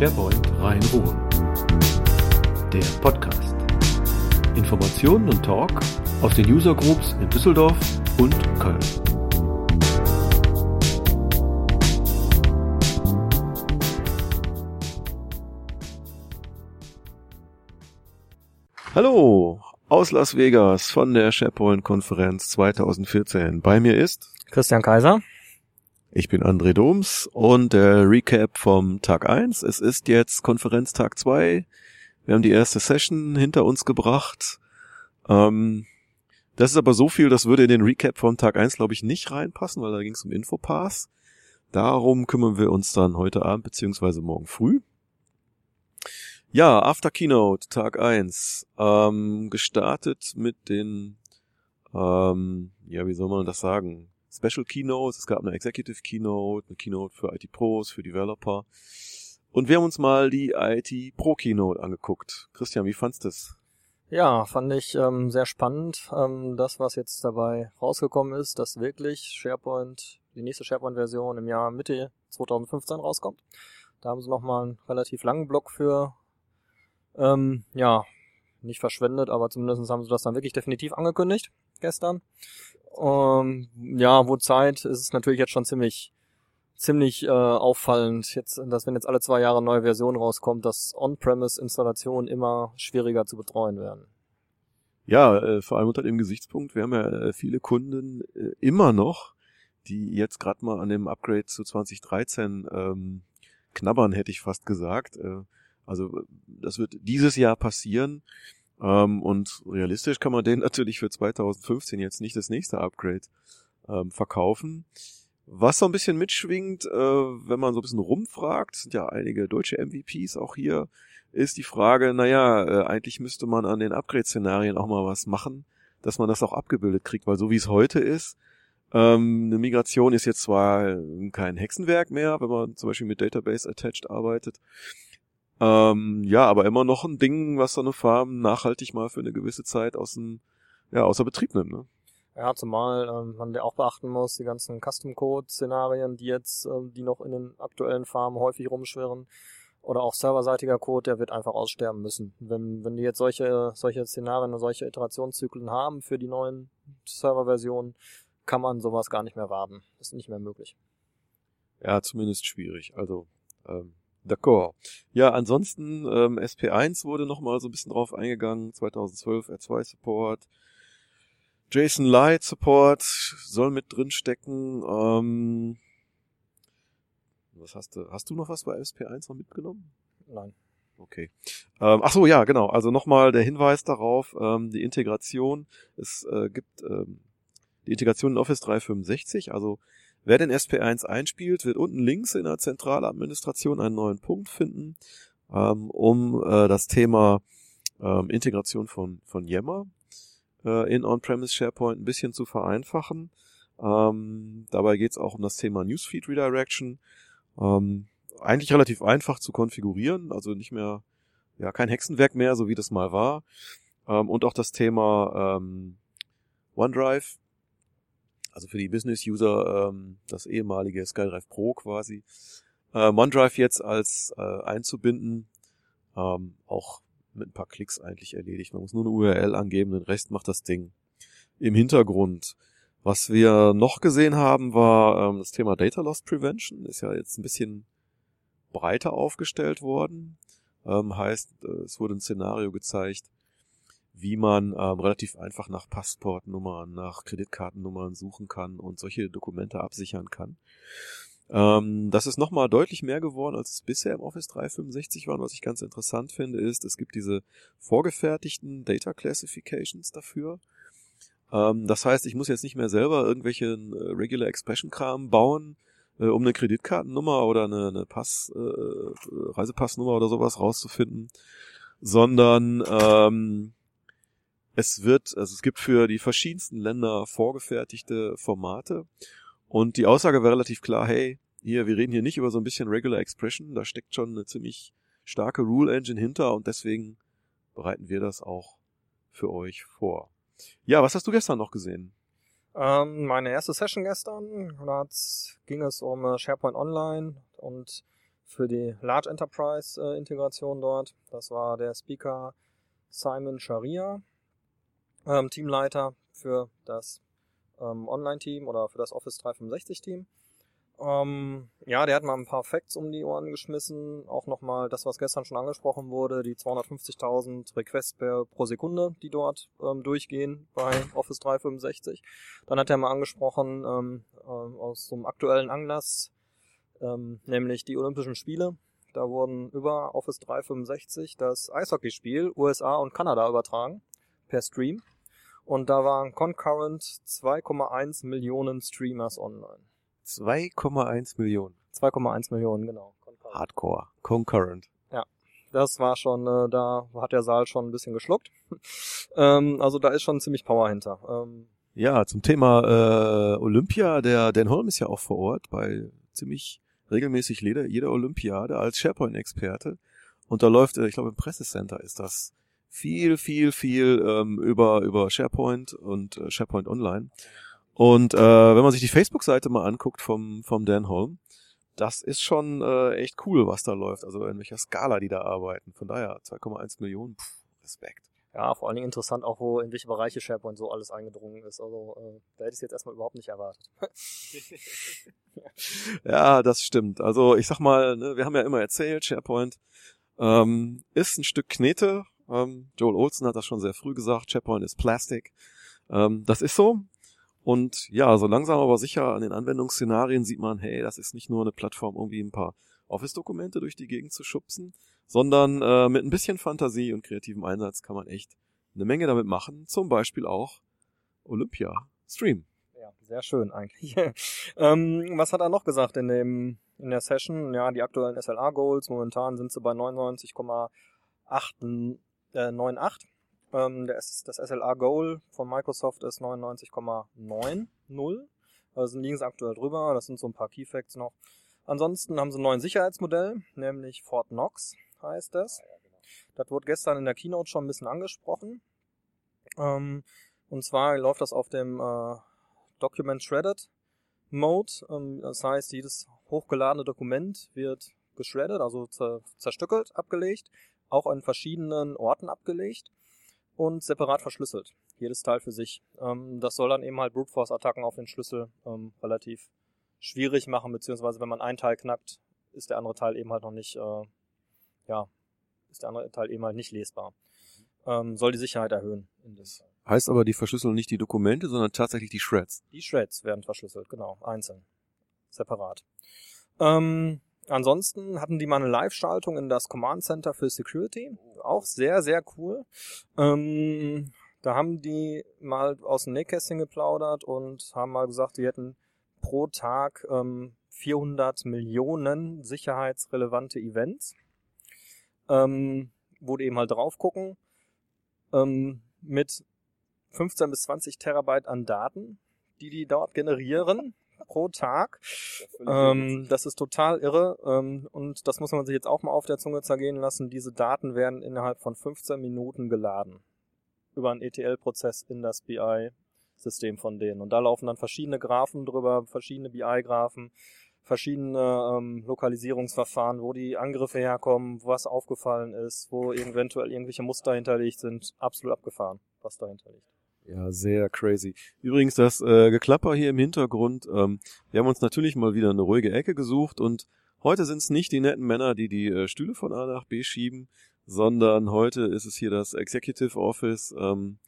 SharePoint Rhein-Ruhr. Der Podcast. Informationen und Talk aus den User Groups in Düsseldorf und Köln. Hallo aus Las Vegas von der SharePoint Konferenz 2014. Bei mir ist Christian Kaiser. Ich bin André Doms und der Recap vom Tag 1. Es ist jetzt Konferenztag 2. Wir haben die erste Session hinter uns gebracht. Ähm, das ist aber so viel, das würde in den Recap vom Tag 1, glaube ich, nicht reinpassen, weil da ging es um Infopass. Darum kümmern wir uns dann heute Abend beziehungsweise morgen früh. Ja, After Keynote, Tag 1. Ähm, gestartet mit den, ähm, ja, wie soll man das sagen? Special Keynotes, es gab eine Executive Keynote, eine Keynote für IT Pros, für Developer. Und wir haben uns mal die IT Pro Keynote angeguckt. Christian, wie fandst du das? Ja, fand ich ähm, sehr spannend. Ähm, das, was jetzt dabei rausgekommen ist, dass wirklich SharePoint, die nächste SharePoint-Version im Jahr Mitte 2015 rauskommt. Da haben sie nochmal einen relativ langen Block für, ähm, ja, nicht verschwendet, aber zumindest haben sie das dann wirklich definitiv angekündigt gestern. Ähm, ja, wo Zeit ist es natürlich jetzt schon ziemlich ziemlich äh, auffallend, jetzt, dass wenn jetzt alle zwei Jahre neue Version rauskommt, dass On-Premise-Installationen immer schwieriger zu betreuen werden. Ja, äh, vor allem unter dem Gesichtspunkt, wir haben ja äh, viele Kunden äh, immer noch, die jetzt gerade mal an dem Upgrade zu 2013 ähm, knabbern, hätte ich fast gesagt. Äh, also das wird dieses Jahr passieren. Ähm, und realistisch kann man den natürlich für 2015 jetzt nicht das nächste Upgrade ähm, verkaufen. Was so ein bisschen mitschwingt, äh, wenn man so ein bisschen rumfragt, sind ja einige deutsche MVPs auch hier, ist die Frage, naja, äh, eigentlich müsste man an den Upgrade-Szenarien auch mal was machen, dass man das auch abgebildet kriegt, weil so wie es heute ist, ähm, eine Migration ist jetzt zwar kein Hexenwerk mehr, wenn man zum Beispiel mit Database Attached arbeitet, ähm, ja, aber immer noch ein Ding, was so eine Farm nachhaltig mal für eine gewisse Zeit aus dem, ja, außer Betrieb nimmt, ne? Ja, zumal ähm, man ja auch beachten muss, die ganzen Custom-Code-Szenarien, die jetzt, ähm, die noch in den aktuellen Farmen häufig rumschwirren, oder auch serverseitiger Code, der wird einfach aussterben müssen. Wenn, wenn die jetzt solche, solche Szenarien und solche Iterationszyklen haben für die neuen Serverversionen, kann man sowas gar nicht mehr warten. Ist nicht mehr möglich. Ja, zumindest schwierig. Also, ähm, D'accord. Ja, ansonsten ähm, SP1 wurde nochmal so ein bisschen drauf eingegangen. 2012 R2 Support. JSON Light Support soll mit drin stecken. Ähm, was hast du? Hast du noch was bei SP1 noch mitgenommen? Nein. Okay. Ähm, ach so, ja, genau. Also nochmal der Hinweis darauf, ähm, die Integration. Es äh, gibt ähm, die Integration in Office 365, also Wer den SP1 einspielt, wird unten links in der Zentraladministration einen neuen Punkt finden, ähm, um äh, das Thema ähm, Integration von, von Yammer äh, in On-Premise SharePoint ein bisschen zu vereinfachen. Ähm, dabei geht es auch um das Thema Newsfeed Redirection. Ähm, eigentlich relativ einfach zu konfigurieren, also nicht mehr, ja, kein Hexenwerk mehr, so wie das mal war. Ähm, und auch das Thema ähm, OneDrive also für die Business-User ähm, das ehemalige SkyDrive Pro quasi, äh, OneDrive jetzt als äh, einzubinden, ähm, auch mit ein paar Klicks eigentlich erledigt. Man muss nur eine URL angeben, den Rest macht das Ding im Hintergrund. Was wir noch gesehen haben, war ähm, das Thema Data Loss Prevention. Ist ja jetzt ein bisschen breiter aufgestellt worden. Ähm, heißt, äh, es wurde ein Szenario gezeigt, wie man ähm, relativ einfach nach Passportnummern, nach Kreditkartennummern suchen kann und solche Dokumente absichern kann. Ähm, das ist nochmal deutlich mehr geworden, als es bisher im Office 365 war. Und was ich ganz interessant finde, ist, es gibt diese vorgefertigten Data Classifications dafür. Ähm, das heißt, ich muss jetzt nicht mehr selber irgendwelche äh, Regular Expression Kram bauen, äh, um eine Kreditkartennummer oder eine, eine Pass, äh, Reisepassnummer oder sowas rauszufinden, sondern ähm, es wird, also es gibt für die verschiedensten Länder vorgefertigte Formate und die Aussage wäre relativ klar, hey, hier, wir reden hier nicht über so ein bisschen Regular Expression, da steckt schon eine ziemlich starke Rule Engine hinter und deswegen bereiten wir das auch für euch vor. Ja, was hast du gestern noch gesehen? Ähm, meine erste Session gestern, da ging es um äh, SharePoint Online und für die Large Enterprise äh, Integration dort. Das war der Speaker Simon Sharia, ähm, Teamleiter für das ähm, Online-Team oder für das Office 365-Team. Ähm, ja, der hat mal ein paar Facts um die Ohren geschmissen. Auch nochmal das, was gestern schon angesprochen wurde, die 250.000 Requests per, pro Sekunde, die dort ähm, durchgehen bei Office 365. Dann hat er mal angesprochen, ähm, ähm, aus so einem aktuellen Anlass, ähm, nämlich die Olympischen Spiele. Da wurden über Office 365 das Eishockeyspiel USA und Kanada übertragen per Stream. Und da waren concurrent 2,1 Millionen Streamers online. 2,1 Millionen. 2,1 Millionen, genau. Concurrent. Hardcore. Concurrent. Ja, das war schon, äh, da hat der Saal schon ein bisschen geschluckt. ähm, also da ist schon ziemlich Power hinter. Ähm, ja, zum Thema äh, Olympia, der Dan Holm ist ja auch vor Ort bei ziemlich regelmäßig jeder, jeder Olympiade als SharePoint-Experte. Und da läuft, äh, ich glaube im Pressecenter ist das viel, viel, viel ähm, über, über SharePoint und äh, SharePoint Online. Und äh, wenn man sich die Facebook-Seite mal anguckt vom, vom Dan Holm, das ist schon äh, echt cool, was da läuft. Also in welcher Skala die da arbeiten. Von daher 2,1 Millionen, pff, Respekt. Ja, vor allen Dingen interessant auch, wo in welche Bereiche SharePoint so alles eingedrungen ist. Also äh, da hätte ich es jetzt erstmal überhaupt nicht erwartet. ja, das stimmt. Also ich sag mal, ne, wir haben ja immer erzählt, SharePoint ähm, ist ein Stück Knete. Ähm, Joel Olson hat das schon sehr früh gesagt, SharePoint ist Plastik. Ähm, das ist so. Und ja, so langsam aber sicher an den Anwendungsszenarien sieht man, hey, das ist nicht nur eine Plattform, irgendwie ein paar Office-Dokumente durch die Gegend zu schubsen, sondern äh, mit ein bisschen Fantasie und kreativem Einsatz kann man echt eine Menge damit machen. Zum Beispiel auch Olympia Stream. Ja, sehr schön eigentlich. ähm, was hat er noch gesagt in dem in der Session? Ja, die aktuellen SLA-Goals momentan sind sie bei 99,98. Äh, ähm, das, das SLA-Goal von Microsoft ist 99,90. Also liegen sie aktuell drüber. Das sind so ein paar Key Facts noch. Ansonsten haben sie ein neues Sicherheitsmodell, nämlich Fort Knox heißt das. Das wurde gestern in der Keynote schon ein bisschen angesprochen. Ähm, und zwar läuft das auf dem äh, Document Shredded Mode. Ähm, das heißt, jedes hochgeladene Dokument wird geschreddet, also zerstückelt, abgelegt, auch an verschiedenen Orten abgelegt und separat verschlüsselt. Jedes Teil für sich. Ähm, das soll dann eben halt Brute Force Attacken auf den Schlüssel ähm, relativ schwierig machen, beziehungsweise wenn man einen Teil knackt, ist der andere Teil eben halt noch nicht äh, ja, ist der andere Teil eben halt nicht lesbar. Ähm, soll die Sicherheit erhöhen. In das heißt aber, die verschlüsseln nicht die Dokumente, sondern tatsächlich die Shred. Die Shreds werden verschlüsselt, genau, einzeln, separat. Ähm, ansonsten hatten die mal eine Live-Schaltung in das Command Center für Security, auch sehr, sehr cool. Ähm, da haben die mal aus dem Nähkästchen geplaudert und haben mal gesagt, die hätten pro Tag ähm, 400 Millionen sicherheitsrelevante Events. Ähm, wo die eben halt drauf gucken, ähm, mit 15 bis 20 Terabyte an Daten, die die dort generieren pro Tag. Ähm, das ist total irre ähm, und das muss man sich jetzt auch mal auf der Zunge zergehen lassen. Diese Daten werden innerhalb von 15 Minuten geladen über einen ETL-Prozess in das BI-System von denen. Und da laufen dann verschiedene Graphen drüber, verschiedene BI-Graphen, verschiedene ähm, Lokalisierungsverfahren, wo die Angriffe herkommen, was aufgefallen ist, wo eventuell irgendwelche Muster hinterlegt sind. Absolut abgefahren, was dahinter liegt. Ja, sehr crazy. Übrigens, das äh, Geklapper hier im Hintergrund, ähm, wir haben uns natürlich mal wieder eine ruhige Ecke gesucht und heute sind es nicht die netten Männer, die die äh, Stühle von A nach B schieben, sondern heute ist es hier das Executive Office. Ähm,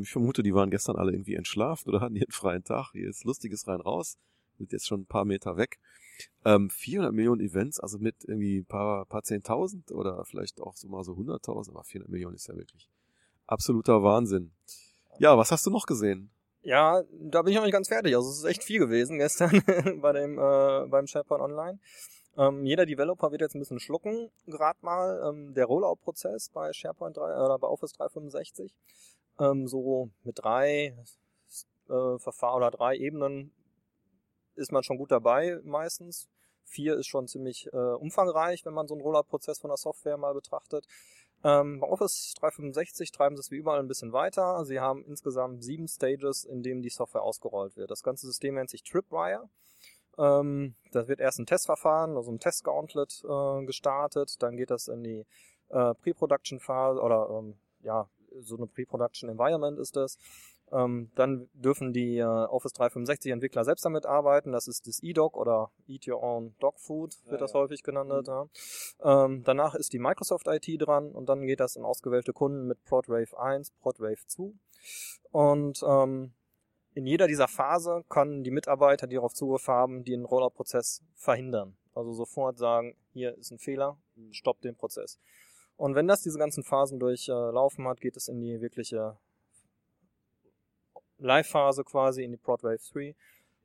ich vermute, die waren gestern alle irgendwie entschlafen oder hatten einen freien Tag. Hier ist lustiges rein raus sind jetzt schon ein paar Meter weg. Ähm, 400 Millionen Events, also mit irgendwie ein paar, paar Zehntausend oder vielleicht auch so mal so 100.000, aber 400 Millionen ist ja wirklich absoluter Wahnsinn. Ja, was hast du noch gesehen? Ja, da bin ich noch nicht ganz fertig. Also es ist echt viel gewesen gestern bei dem äh, beim SharePoint Online. Ähm, jeder Developer wird jetzt ein bisschen schlucken, gerade mal. Ähm, der Rollout-Prozess bei SharePoint 3 oder bei Office 365, ähm, so mit drei äh, Verfahren oder drei Ebenen ist man schon gut dabei meistens. Vier ist schon ziemlich äh, umfangreich, wenn man so einen Rollout-Prozess von der Software mal betrachtet. Ähm, bei Office 365 treiben sie es wie überall ein bisschen weiter. Sie haben insgesamt sieben Stages, in denen die Software ausgerollt wird. Das ganze System nennt sich Tripwire. Ähm, da wird erst ein Testverfahren, also ein Testgauntlet äh, gestartet, dann geht das in die äh, Pre-Production-Phase oder ähm, ja, so eine Pre-Production Environment ist das. Ähm, dann dürfen die äh, Office 365 Entwickler selbst damit arbeiten. Das ist das eDoc oder Eat Your Own Dog Food, wird ja, das ja. häufig genannt. Mhm. Ja. Ähm, danach ist die Microsoft IT dran und dann geht das in ausgewählte Kunden mit ProdWave 1, ProdWave 2. Und ähm, in jeder dieser Phase können die Mitarbeiter, die darauf Zugriff haben, den Rollout-Prozess verhindern. Also sofort sagen, hier ist ein Fehler, mhm. stopp den Prozess. Und wenn das diese ganzen Phasen durchlaufen hat, geht es in die wirkliche Live-Phase quasi, in die Prodwave 3.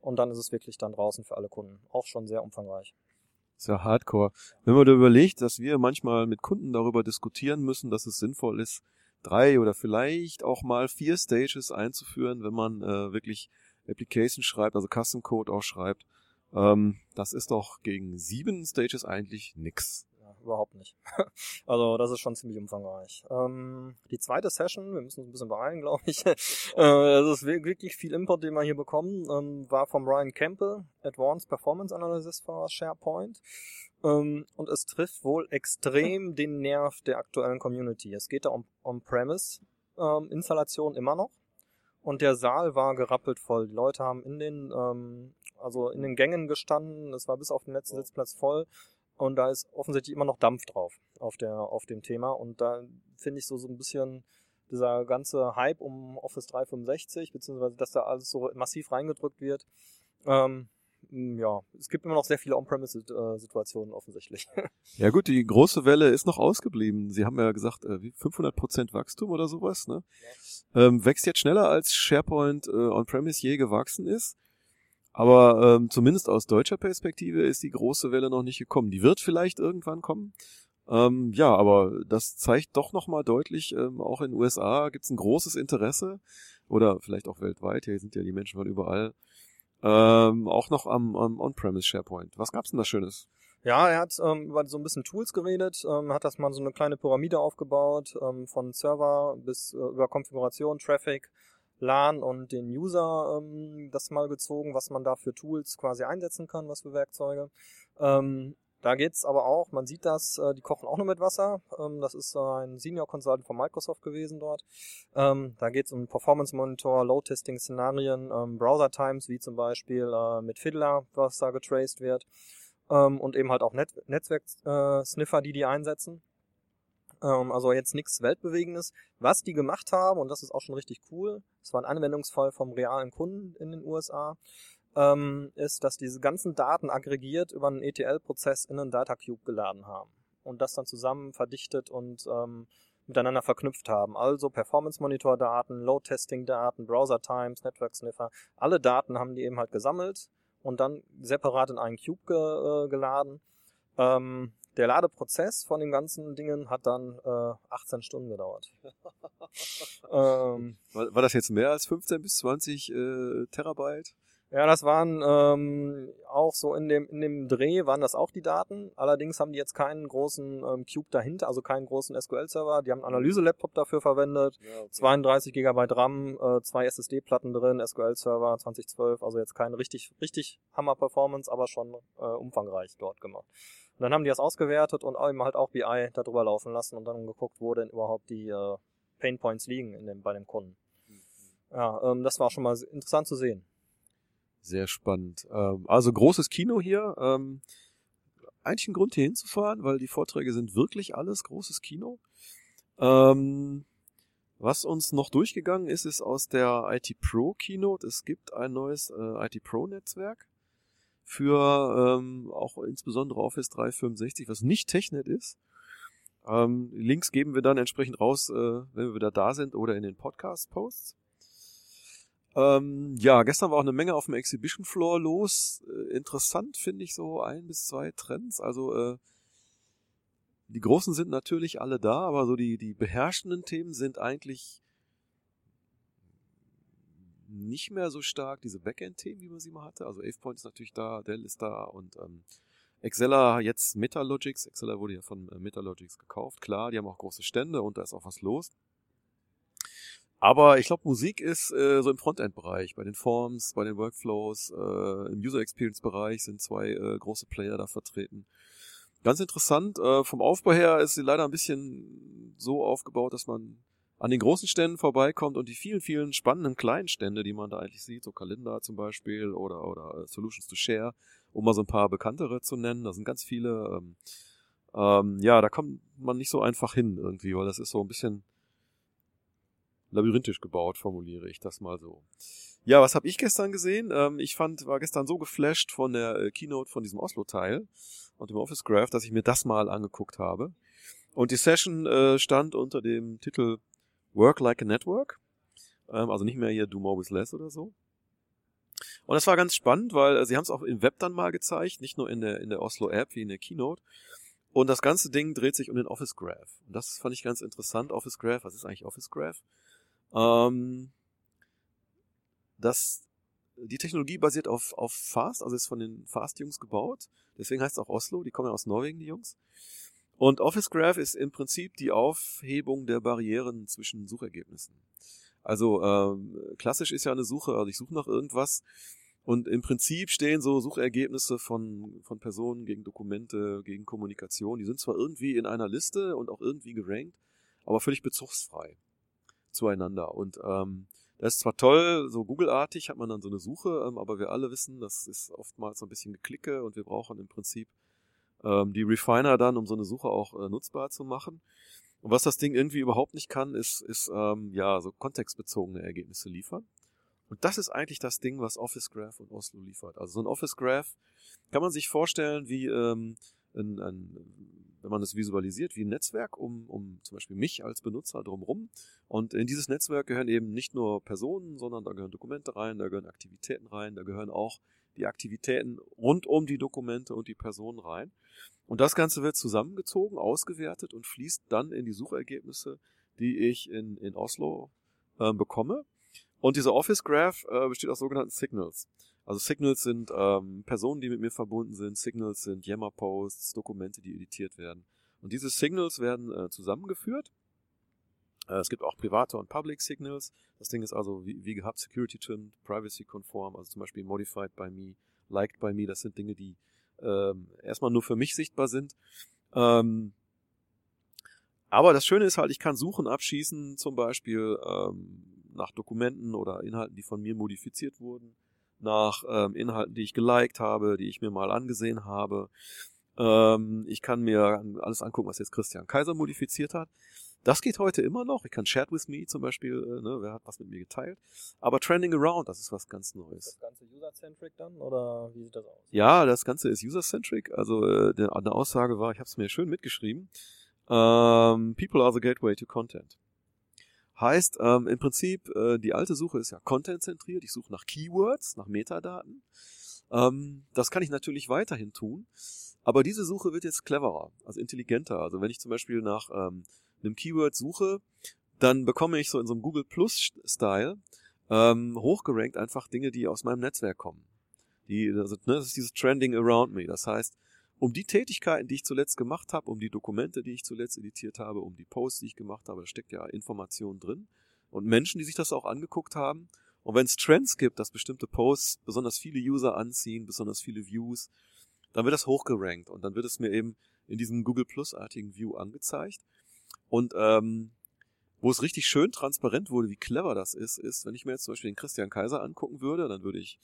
Und dann ist es wirklich dann draußen für alle Kunden. Auch schon sehr umfangreich. Ist ja hardcore. Wenn man da überlegt, dass wir manchmal mit Kunden darüber diskutieren müssen, dass es sinnvoll ist, drei oder vielleicht auch mal vier Stages einzuführen, wenn man äh, wirklich Application schreibt, also Custom Code auch schreibt. Ähm, das ist doch gegen sieben Stages eigentlich nix überhaupt nicht. also das ist schon ziemlich umfangreich. Ähm, die zweite Session, wir müssen uns ein bisschen beeilen, glaube ich. äh, das ist wirklich viel Import, den wir hier bekommen, ähm, war vom Ryan Campbell, Advanced Performance Analysis for SharePoint. Ähm, und es trifft wohl extrem den Nerv der aktuellen Community. Es geht da um On-Premise-Installation ähm, immer noch. Und der Saal war gerappelt voll. Die Leute haben in den, ähm, also in den Gängen gestanden. Es war bis auf den letzten Sitzplatz voll. Und da ist offensichtlich immer noch Dampf drauf auf der, auf dem Thema. Und da finde ich so, so ein bisschen dieser ganze Hype um Office 365, beziehungsweise dass da alles so massiv reingedrückt wird. Ähm, ja, es gibt immer noch sehr viele On-Premise-Situationen offensichtlich. Ja gut, die große Welle ist noch ausgeblieben. Sie haben ja gesagt, äh, 500% Wachstum oder sowas. Ne? Ja. Ähm, wächst jetzt schneller als SharePoint äh, On-Premise je gewachsen ist. Aber ähm, zumindest aus deutscher Perspektive ist die große Welle noch nicht gekommen. Die wird vielleicht irgendwann kommen. Ähm, ja, aber das zeigt doch nochmal deutlich, ähm, auch in den USA gibt es ein großes Interesse oder vielleicht auch weltweit, hier sind ja die Menschen von überall, ähm, auch noch am, am On-Premise SharePoint. Was gab's denn da Schönes? Ja, er hat ähm, über so ein bisschen Tools geredet, ähm, hat das mal so eine kleine Pyramide aufgebaut, ähm, von Server bis äh, über Konfiguration, Traffic, LAN und den User ähm, das mal gezogen, was man da für Tools quasi einsetzen kann, was für Werkzeuge. Ähm, da geht's aber auch, man sieht das, äh, die kochen auch nur mit Wasser. Ähm, das ist ein Senior Consultant von Microsoft gewesen dort. Ähm, da geht's um Performance Monitor, Load-Testing-Szenarien, ähm, Browser-Times, wie zum Beispiel äh, mit Fiddler, was da getraced wird. Ähm, und eben halt auch Net Netzwerk-Sniffer, äh, die die einsetzen. Ähm, also jetzt nichts Weltbewegendes. Was die gemacht haben, und das ist auch schon richtig cool, das war ein Anwendungsfall vom realen Kunden in den USA, ähm, ist, dass diese ganzen Daten aggregiert über einen ETL-Prozess in einen Data Cube geladen haben und das dann zusammen verdichtet und ähm, miteinander verknüpft haben. Also Performance-Monitor-Daten, Load-Testing-Daten, Browser-Times, Network-Sniffer, alle Daten haben die eben halt gesammelt und dann separat in einen Cube ge äh, geladen. Ähm, der Ladeprozess von den ganzen Dingen hat dann äh, 18 Stunden gedauert. ähm, war, war, das jetzt mehr als 15 bis 20 äh, Terabyte? Ja, das waren ähm, auch so in dem in dem Dreh waren das auch die Daten. Allerdings haben die jetzt keinen großen ähm, Cube dahinter, also keinen großen SQL-Server. Die haben einen Analyse-Laptop dafür verwendet, ja, okay. 32 GB RAM, äh, zwei SSD-Platten drin, SQL-Server 2012. Also jetzt keine richtig richtig Hammer-Performance, aber schon äh, umfangreich dort gemacht. Und dann haben die das ausgewertet und eben halt auch BI darüber laufen lassen und dann geguckt, wo denn überhaupt die äh, Pain Points liegen in dem, bei dem Kunden. Ja, ähm, das war schon mal interessant zu sehen. Sehr spannend. Ähm, also großes Kino hier. Ähm, eigentlich ein Grund hier hinzufahren, weil die Vorträge sind wirklich alles großes Kino. Ähm, was uns noch durchgegangen ist, ist aus der IT Pro Keynote. Es gibt ein neues äh, IT Pro Netzwerk für ähm, auch insbesondere Office 365, was nicht Technet ist. Ähm, Links geben wir dann entsprechend raus, äh, wenn wir wieder da sind oder in den Podcast-Posts. Ähm, ja, gestern war auch eine Menge auf dem Exhibition Floor los. Äh, interessant finde ich so ein bis zwei Trends. Also äh, die großen sind natürlich alle da, aber so die, die beherrschenden Themen sind eigentlich nicht mehr so stark diese Backend-Themen, wie man sie mal hatte. Also AvePoint ist natürlich da, Dell ist da und ähm, Exceller jetzt Metalogics. Exceller wurde ja von äh, Metalogics gekauft. Klar, die haben auch große Stände und da ist auch was los. Aber ich glaube, Musik ist äh, so im Frontend-Bereich, bei den Forms, bei den Workflows, äh, im User Experience-Bereich sind zwei äh, große Player da vertreten. Ganz interessant, äh, vom Aufbau her ist sie leider ein bisschen so aufgebaut, dass man an den großen Ständen vorbeikommt und die vielen, vielen spannenden kleinen Stände, die man da eigentlich sieht, so Kalender zum Beispiel oder, oder äh, Solutions to Share, um mal so ein paar bekanntere zu nennen. Da sind ganz viele, ähm, ähm, ja, da kommt man nicht so einfach hin irgendwie, weil das ist so ein bisschen labyrinthisch gebaut, formuliere ich das mal so. Ja, was habe ich gestern gesehen? Ähm, ich fand, war gestern so geflasht von der äh, Keynote von diesem Oslo-Teil und dem Office Graph, dass ich mir das mal angeguckt habe. Und die Session äh, stand unter dem Titel Work Like a Network. Ähm, also nicht mehr hier Do More with Less oder so. Und das war ganz spannend, weil äh, sie haben es auch im Web dann mal gezeigt, nicht nur in der, in der Oslo App wie in der Keynote. Und das ganze Ding dreht sich um den Office Graph. Und das fand ich ganz interessant. Office Graph, was ist eigentlich Office Graph? Ähm, das, die Technologie basiert auf, auf Fast, also ist von den Fast-Jungs gebaut. Deswegen heißt es auch Oslo, die kommen ja aus Norwegen, die Jungs. Und Office Graph ist im Prinzip die Aufhebung der Barrieren zwischen Suchergebnissen. Also ähm, klassisch ist ja eine Suche, also ich suche nach irgendwas und im Prinzip stehen so Suchergebnisse von, von Personen gegen Dokumente, gegen Kommunikation. Die sind zwar irgendwie in einer Liste und auch irgendwie gerankt, aber völlig bezugsfrei zueinander. Und ähm, das ist zwar toll, so Google-artig hat man dann so eine Suche, ähm, aber wir alle wissen, das ist oftmals so ein bisschen Geklicke und wir brauchen im Prinzip ähm, die Refiner dann, um so eine Suche auch äh, nutzbar zu machen. Und was das Ding irgendwie überhaupt nicht kann, ist, ist ähm, ja so kontextbezogene Ergebnisse liefern. Und das ist eigentlich das Ding, was Office Graph und Oslo liefert. Also so ein Office Graph kann man sich vorstellen wie ähm, ein, ein wenn man es visualisiert, wie ein Netzwerk um, um zum Beispiel mich als Benutzer drumherum. Und in dieses Netzwerk gehören eben nicht nur Personen, sondern da gehören Dokumente rein, da gehören Aktivitäten rein, da gehören auch die Aktivitäten rund um die Dokumente und die Personen rein. Und das Ganze wird zusammengezogen, ausgewertet und fließt dann in die Suchergebnisse, die ich in, in Oslo äh, bekomme. Und dieser Office Graph äh, besteht aus sogenannten Signals. Also Signals sind ähm, Personen, die mit mir verbunden sind. Signals sind Yammer-Posts, Dokumente, die editiert werden. Und diese Signals werden äh, zusammengeführt. Äh, es gibt auch private und Public Signals. Das Ding ist also wie, wie gehabt security-trimmed, privacy-konform, also zum Beispiel modified by me, liked by me. Das sind Dinge, die ähm, erstmal nur für mich sichtbar sind. Ähm, aber das Schöne ist halt, ich kann Suchen abschießen, zum Beispiel ähm, nach Dokumenten oder Inhalten, die von mir modifiziert wurden, nach ähm, Inhalten, die ich geliked habe, die ich mir mal angesehen habe. Ähm, ich kann mir alles angucken, was jetzt Christian Kaiser modifiziert hat. Das geht heute immer noch. Ich kann Chat with Me zum Beispiel, äh, ne, wer hat was mit mir geteilt. Aber Trending Around, das ist was ganz Neues. Das Ganze User-Centric dann oder wie sieht das aus? Ja, das Ganze ist User-Centric. Also äh, der, eine Aussage war, ich habe es mir schön mitgeschrieben. Ähm, People are the gateway to content. Heißt ähm, im Prinzip, äh, die alte Suche ist ja content-zentriert. Ich suche nach Keywords, nach Metadaten. Ähm, das kann ich natürlich weiterhin tun. Aber diese Suche wird jetzt cleverer, also intelligenter. Also wenn ich zum Beispiel nach ähm, einem Keyword suche, dann bekomme ich so in so einem Google Plus Style ähm, hochgerankt einfach Dinge, die aus meinem Netzwerk kommen. Die, also, ne, das ist dieses Trending Around Me. Das heißt, um die Tätigkeiten, die ich zuletzt gemacht habe, um die Dokumente, die ich zuletzt editiert habe, um die Posts, die ich gemacht habe, da steckt ja Information drin. Und Menschen, die sich das auch angeguckt haben. Und wenn es Trends gibt, dass bestimmte Posts besonders viele User anziehen, besonders viele Views, dann wird das hochgerankt und dann wird es mir eben in diesem Google Plus-artigen View angezeigt. Und ähm, wo es richtig schön transparent wurde, wie clever das ist, ist, wenn ich mir jetzt zum Beispiel den Christian Kaiser angucken würde, dann würde ich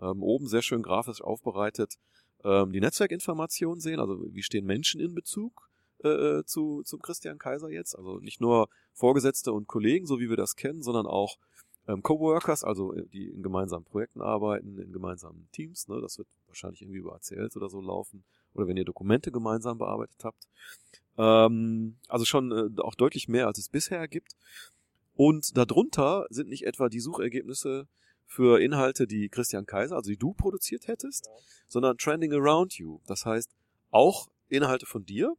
ähm, oben sehr schön grafisch aufbereitet ähm, die Netzwerkinformationen sehen, also wie stehen Menschen in Bezug äh, äh, zu zum Christian Kaiser jetzt, also nicht nur Vorgesetzte und Kollegen, so wie wir das kennen, sondern auch ähm, Coworkers, also äh, die in gemeinsamen Projekten arbeiten, in gemeinsamen Teams, ne, das wird wahrscheinlich irgendwie über ACLs oder so laufen, oder wenn ihr Dokumente gemeinsam bearbeitet habt. Ähm, also schon äh, auch deutlich mehr, als es bisher gibt. Und darunter sind nicht etwa die Suchergebnisse für Inhalte, die Christian Kaiser, also die du produziert hättest, ja. sondern Trending Around You. Das heißt, auch Inhalte von dir,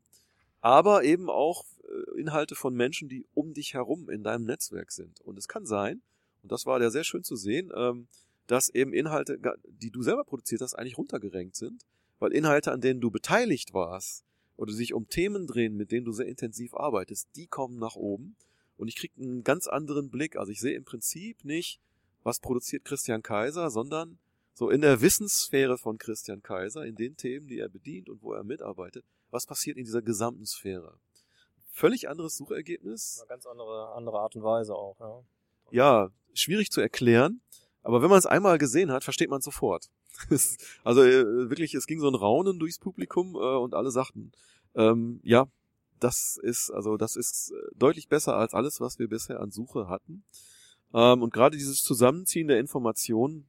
aber eben auch äh, Inhalte von Menschen, die um dich herum in deinem Netzwerk sind. Und es kann sein, und das war ja sehr schön zu sehen, ähm, dass eben Inhalte, die du selber produziert hast, eigentlich runtergerenkt sind, weil Inhalte, an denen du beteiligt warst, oder sich um Themen drehen, mit denen du sehr intensiv arbeitest, die kommen nach oben und ich kriege einen ganz anderen Blick. Also ich sehe im Prinzip nicht, was produziert Christian Kaiser, sondern so in der Wissenssphäre von Christian Kaiser, in den Themen, die er bedient und wo er mitarbeitet, was passiert in dieser gesamten Sphäre. Völlig anderes Suchergebnis. Eine ganz andere, andere Art und Weise auch, ja. Ja, schwierig zu erklären, aber wenn man es einmal gesehen hat, versteht man sofort. also äh, wirklich, es ging so ein Raunen durchs Publikum äh, und alle sagten, ähm, ja, das ist, also das ist äh, deutlich besser als alles, was wir bisher an Suche hatten. Ähm, und gerade dieses Zusammenziehen der Informationen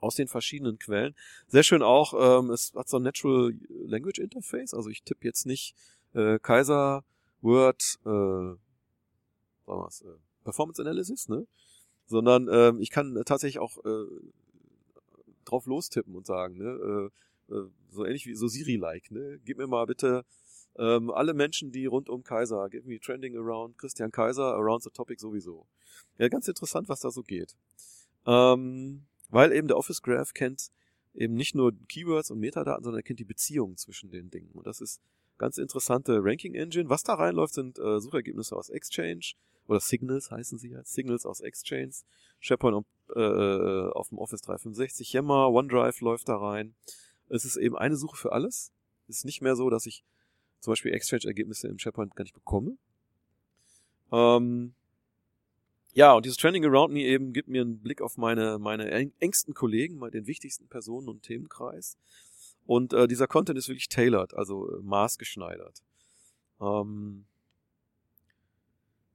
aus den verschiedenen Quellen. Sehr schön auch, ähm, es hat so ein Natural Language Interface, also ich tippe jetzt nicht äh, Kaiser Word äh, was, äh, Performance Analysis, ne? Sondern ähm, ich kann tatsächlich auch äh, drauf lostippen und sagen, ne? Äh, äh, so ähnlich wie so Siri-like, ne? Gib mir mal bitte ähm, alle Menschen, die rund um Kaiser, give me trending around Christian Kaiser, around the topic sowieso. Ja, ganz interessant, was da so geht. Ähm, weil eben der Office Graph kennt eben nicht nur Keywords und Metadaten, sondern er kennt die Beziehungen zwischen den Dingen. Und das ist ganz interessante Ranking Engine. Was da reinläuft, sind äh, Suchergebnisse aus Exchange oder Signals heißen sie jetzt. Signals aus Exchange, SharePoint äh, auf dem Office 365, Yammer, OneDrive läuft da rein. Es ist eben eine Suche für alles. Es ist nicht mehr so, dass ich zum Beispiel Exchange-Ergebnisse im SharePoint gar nicht bekomme. Ähm, ja, und dieses Trending Around Me eben gibt mir einen Blick auf meine, meine engsten Kollegen, den wichtigsten Personen und Themenkreis. Und äh, dieser Content ist wirklich tailored, also äh, maßgeschneidert. Ähm,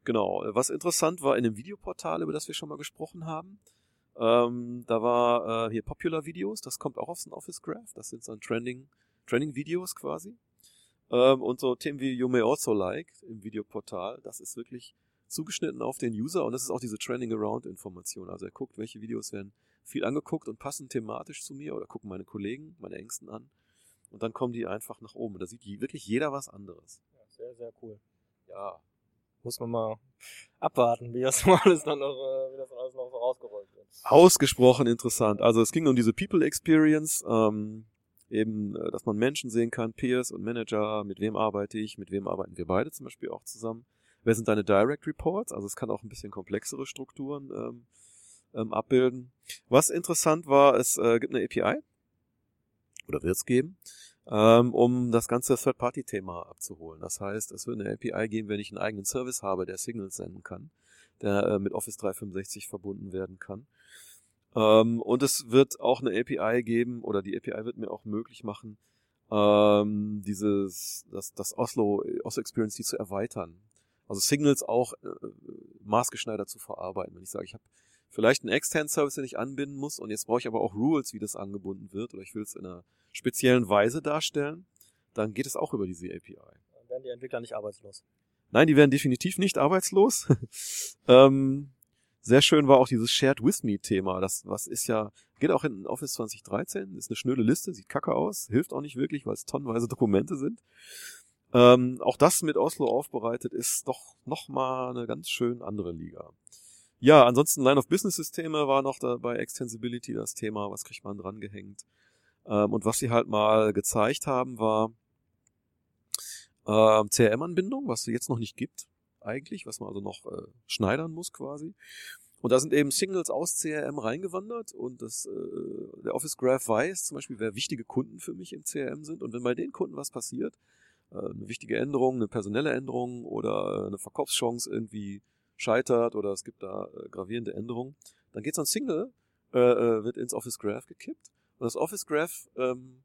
genau, was interessant war in dem Videoportal, über das wir schon mal gesprochen haben, ähm, da war äh, hier Popular Videos, das kommt auch aus dem Office Graph, das sind dann Trending, Trending Videos quasi. Ähm, und so Themen wie You May Also Like im Videoportal, das ist wirklich zugeschnitten auf den User und das ist auch diese Trending Around Information. Also er guckt, welche Videos werden viel angeguckt und passen thematisch zu mir oder gucken meine Kollegen, meine Ängsten an und dann kommen die einfach nach oben. Und da sieht wirklich jeder was anderes. Ja, sehr, sehr cool. Ja. Muss man mal abwarten, wie das alles dann noch, äh, wie das alles noch so rausgerollt wird. Ausgesprochen interessant. Also es ging um diese People Experience. Ähm, eben, äh, dass man Menschen sehen kann, Peers und Manager, mit wem arbeite ich, mit wem arbeiten wir beide zum Beispiel auch zusammen. Wer sind deine Direct Reports? Also es kann auch ein bisschen komplexere Strukturen ähm, ähm, abbilden. Was interessant war, es äh, gibt eine API, oder wird es geben, ähm, um das ganze Third-Party-Thema abzuholen. Das heißt, es wird eine API geben, wenn ich einen eigenen Service habe, der Signals senden kann, der äh, mit Office 365 verbunden werden kann. Ähm, und es wird auch eine API geben, oder die API wird mir auch möglich machen, ähm, dieses, das, das Oslo, Oslo Experience, die zu erweitern. Also Signals auch äh, maßgeschneidert zu verarbeiten. Wenn ich sage, ich habe vielleicht einen externen Service, den ich anbinden muss, und jetzt brauche ich aber auch Rules, wie das angebunden wird, oder ich will es in einer speziellen Weise darstellen, dann geht es auch über diese API. Dann werden die Entwickler nicht arbeitslos. Nein, die werden definitiv nicht arbeitslos. ähm, sehr schön war auch dieses Shared With Me Thema. Das, was ist ja, geht auch in Office 2013, ist eine schnöde Liste, sieht kacke aus, hilft auch nicht wirklich, weil es tonnenweise Dokumente sind. Ähm, auch das mit Oslo aufbereitet ist doch nochmal eine ganz schön andere Liga. Ja, ansonsten Line of Business Systeme war noch da bei Extensibility das Thema, was kriegt man dran gehängt. Ähm, und was sie halt mal gezeigt haben, war äh, CRM-Anbindung, was es jetzt noch nicht gibt eigentlich, was man also noch äh, schneidern muss quasi. Und da sind eben Signals aus CRM reingewandert und das, äh, der Office Graph weiß zum Beispiel, wer wichtige Kunden für mich im CRM sind. Und wenn bei den Kunden was passiert, äh, eine wichtige Änderung, eine personelle Änderung oder äh, eine Verkaufschance irgendwie scheitert oder es gibt da äh, gravierende Änderungen, dann geht so ein Signal, äh, äh, wird ins Office Graph gekippt. Und das Office Graph ähm,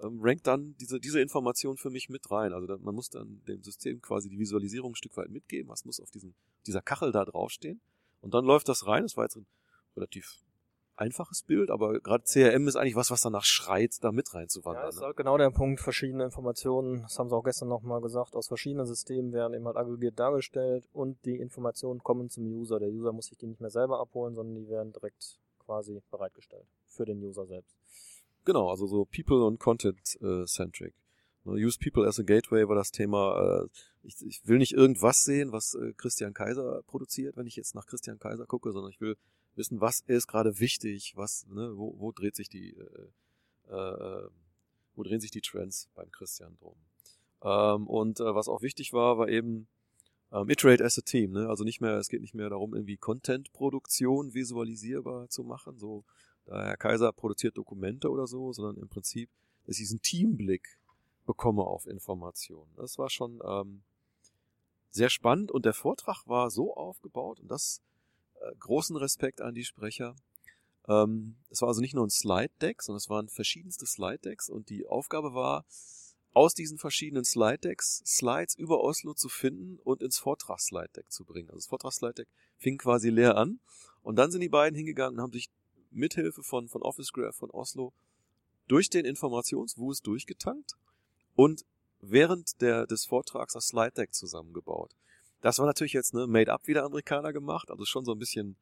ähm, rankt dann diese, diese Information für mich mit rein. Also man muss dann dem System quasi die Visualisierung ein Stück weit mitgeben, was muss auf diesem, dieser Kachel da draufstehen. Und dann läuft das rein. Das war jetzt ein relativ einfaches Bild, aber gerade CRM ist eigentlich was, was danach schreit, da mit reinzuwandern. Ja, das ist ne? halt genau der Punkt, verschiedene Informationen, das haben sie auch gestern nochmal gesagt, aus verschiedenen Systemen werden eben halt aggregiert dargestellt und die Informationen kommen zum User. Der User muss sich die nicht mehr selber abholen, sondern die werden direkt quasi bereitgestellt für den User selbst. Genau, also so People und Content äh. Ne, use People as a Gateway war das Thema. Äh, ich, ich will nicht irgendwas sehen, was äh, Christian Kaiser produziert, wenn ich jetzt nach Christian Kaiser gucke, sondern ich will wissen, was ist gerade wichtig, was, ne, wo, wo dreht sich die, äh, äh, wo drehen sich die Trends beim Christian drum. Ähm, und äh, was auch wichtig war, war eben ähm, iterate as a team, ne? Also nicht mehr, es geht nicht mehr darum, irgendwie Content-Produktion visualisierbar zu machen, so Herr Kaiser produziert Dokumente oder so, sondern im Prinzip, dass ich diesen Teamblick bekomme auf Informationen. Das war schon ähm, sehr spannend und der Vortrag war so aufgebaut und das großen Respekt an die Sprecher. Ähm, es war also nicht nur ein Slide-Deck, sondern es waren verschiedenste Slide-Decks und die Aufgabe war, aus diesen verschiedenen Slide-Decks Slides über Oslo zu finden und ins Vortrags-Slide-Deck zu bringen. Also das Vortrags-Slide-Deck fing quasi leer an und dann sind die beiden hingegangen und haben sich mithilfe von, von Office Graph von Oslo durch den Informationswust durchgetankt und während der, des Vortrags das Slide Deck zusammengebaut. Das war natürlich jetzt ne, made up wieder Amerikaner gemacht, also schon so ein bisschen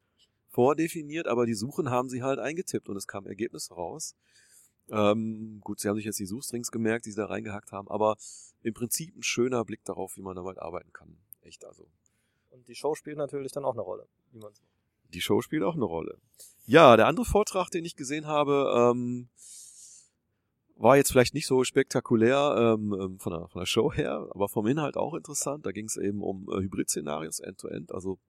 vordefiniert, aber die Suchen haben sie halt eingetippt und es kam Ergebnis raus. Ähm, gut, sie haben sich jetzt die Suchstrings gemerkt, die sie da reingehackt haben, aber im Prinzip ein schöner Blick darauf, wie man damit arbeiten kann. Echt also. Und die Show spielt natürlich dann auch eine Rolle, wie man Die Show spielt auch eine Rolle. Ja, der andere Vortrag, den ich gesehen habe, ähm, war jetzt vielleicht nicht so spektakulär ähm, ähm, von, der, von der Show her, aber vom Inhalt auch interessant. Da ging es eben um äh, Hybrid-Szenarios, End-to-End. Also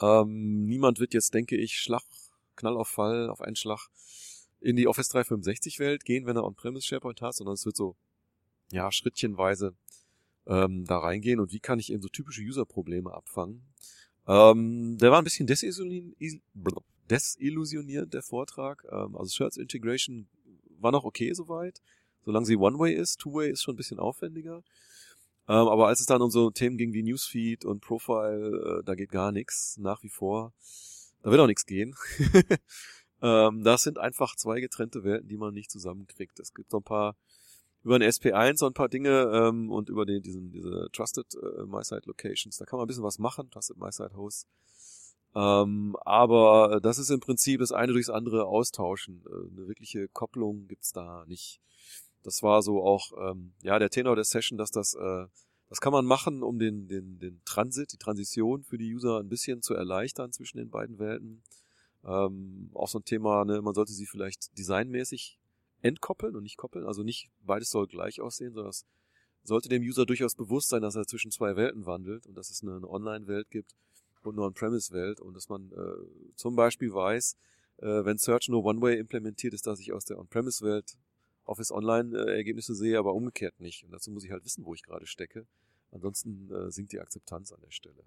ähm, niemand wird jetzt, denke ich, Schlag, Knall auf Fall, auf einen Schlag in die Office 365 Welt gehen, wenn er On-Premise SharePoint hat, sondern es wird so, ja, schrittchenweise ähm, da reingehen und wie kann ich eben so typische User-Probleme abfangen. Ähm, der war ein bisschen desillusionierend, der Vortrag. Ähm, also Shirts Integration war noch okay soweit. Solange sie One-Way ist, Two-Way ist schon ein bisschen aufwendiger. Ähm, aber als es dann um so Themen ging wie Newsfeed und Profile, äh, da geht gar nichts nach wie vor. Da wird auch nichts gehen. ähm, das sind einfach zwei getrennte Welten, die man nicht zusammenkriegt. Es gibt so ein paar über den SP1 so ein paar Dinge ähm, und über den, diesen, diese Trusted äh, MySite Locations. Da kann man ein bisschen was machen, Trusted MySite Hosts. Ähm, aber das ist im Prinzip das eine durchs andere austauschen. Äh, eine wirkliche Kopplung gibt's da nicht. Das war so auch ähm, ja der Tenor der Session, dass das äh, das kann man machen, um den den den Transit, die Transition für die User ein bisschen zu erleichtern zwischen den beiden Welten. Ähm, auch so ein Thema, ne, man sollte sie vielleicht designmäßig entkoppeln und nicht koppeln, also nicht beides soll gleich aussehen, sondern es sollte dem User durchaus bewusst sein, dass er zwischen zwei Welten wandelt und dass es eine, eine Online-Welt gibt und eine On-Premise-Welt und dass man äh, zum Beispiel weiß, äh, wenn Search nur One-Way implementiert ist, dass ich aus der On-Premise-Welt Office Online-Ergebnisse sehe, aber umgekehrt nicht. Und dazu muss ich halt wissen, wo ich gerade stecke. Ansonsten äh, sinkt die Akzeptanz an der Stelle.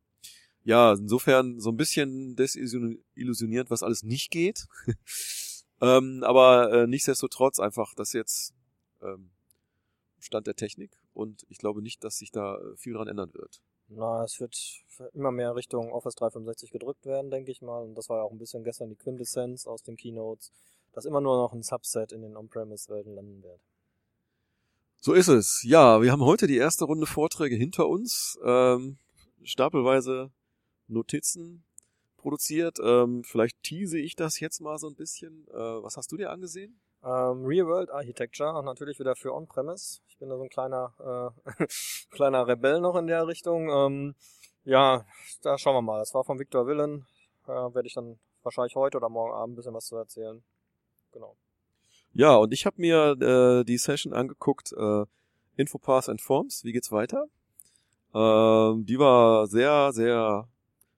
Ja, insofern so ein bisschen desillusioniert, was alles nicht geht. ähm, aber äh, nichtsdestotrotz einfach das jetzt ähm, Stand der Technik und ich glaube nicht, dass sich da äh, viel dran ändern wird. Na, es wird immer mehr Richtung Office 365 gedrückt werden, denke ich mal. Und das war ja auch ein bisschen gestern die Quintessenz aus den Keynotes, dass immer nur noch ein Subset in den On-Premise-Welten landen wird. So ist es. Ja, wir haben heute die erste Runde Vorträge hinter uns. Ähm, stapelweise Notizen produziert. Ähm, vielleicht tease ich das jetzt mal so ein bisschen. Äh, was hast du dir angesehen? Ähm, Real World Architecture natürlich wieder für On-Premise. Ich bin da so ein kleiner, äh, kleiner Rebell noch in der Richtung. Ähm, ja, da schauen wir mal. Das war von Victor Willen. Äh, Werde ich dann wahrscheinlich heute oder morgen Abend ein bisschen was zu erzählen. Genau. Ja, und ich habe mir äh, die Session angeguckt, äh, Infopath and Forms, wie geht's weiter? Ähm, die war sehr, sehr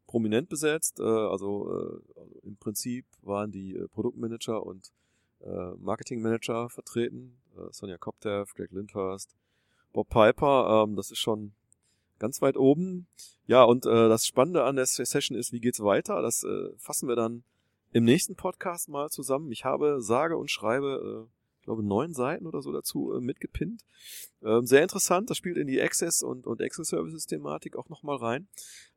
prominent besetzt. Äh, also, äh, im Prinzip waren die äh, Produktmanager und äh, Marketingmanager vertreten. Äh, Sonja Koptev, Greg Lindhurst, Bob Piper. Ähm, das ist schon ganz weit oben. Ja, und äh, das Spannende an der Session ist, wie geht's weiter? Das äh, fassen wir dann im nächsten Podcast mal zusammen. Ich habe sage und schreibe, äh, ich glaube, neun Seiten oder so dazu äh, mitgepinnt. Ähm, sehr interessant. Das spielt in die Access und, und Access Services Thematik auch nochmal rein.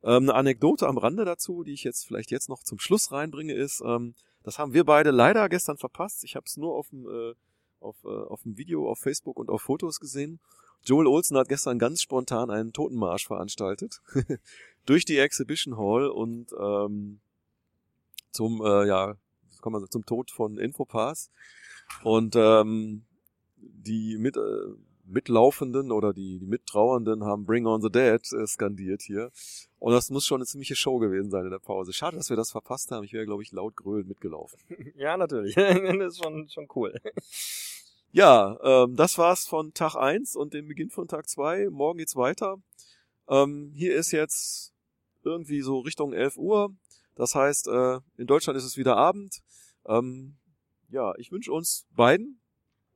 Ähm, eine Anekdote am Rande dazu, die ich jetzt vielleicht jetzt noch zum Schluss reinbringe, ist, ähm, das haben wir beide leider gestern verpasst. Ich habe es nur auf dem, äh, auf, äh, auf dem Video auf Facebook und auf Fotos gesehen. Joel Olsen hat gestern ganz spontan einen Totenmarsch veranstaltet durch die Exhibition Hall und ähm, zum äh, ja kommen wir zum Tod von Infopass und ähm, die mit äh, Mitlaufenden oder die, die Mittrauernden haben Bring on the Dead äh, skandiert hier. Und das muss schon eine ziemliche Show gewesen sein in der Pause. Schade, dass wir das verpasst haben. Ich wäre, glaube ich, laut grölend mitgelaufen. Ja, natürlich. das ist schon, schon cool. Ja, ähm, das war's von Tag eins und dem Beginn von Tag zwei. Morgen geht's weiter. Ähm, hier ist jetzt irgendwie so Richtung 11 Uhr. Das heißt, äh, in Deutschland ist es wieder Abend. Ähm, ja, ich wünsche uns beiden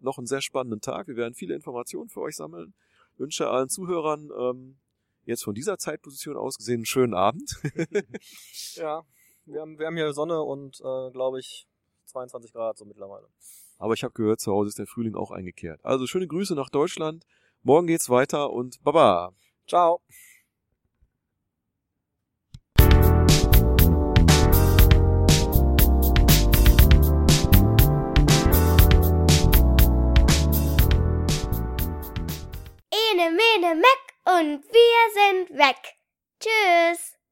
noch einen sehr spannenden Tag. Wir werden viele Informationen für euch sammeln. Wünsche allen Zuhörern ähm, jetzt von dieser Zeitposition aus gesehen einen schönen Abend. ja, wir haben, wir haben hier Sonne und äh, glaube ich 22 Grad so mittlerweile. Aber ich habe gehört, zu Hause ist der Frühling auch eingekehrt. Also schöne Grüße nach Deutschland. Morgen geht's weiter und Baba. Ciao. Ene, mene, meck und wir sind weg. Tschüss.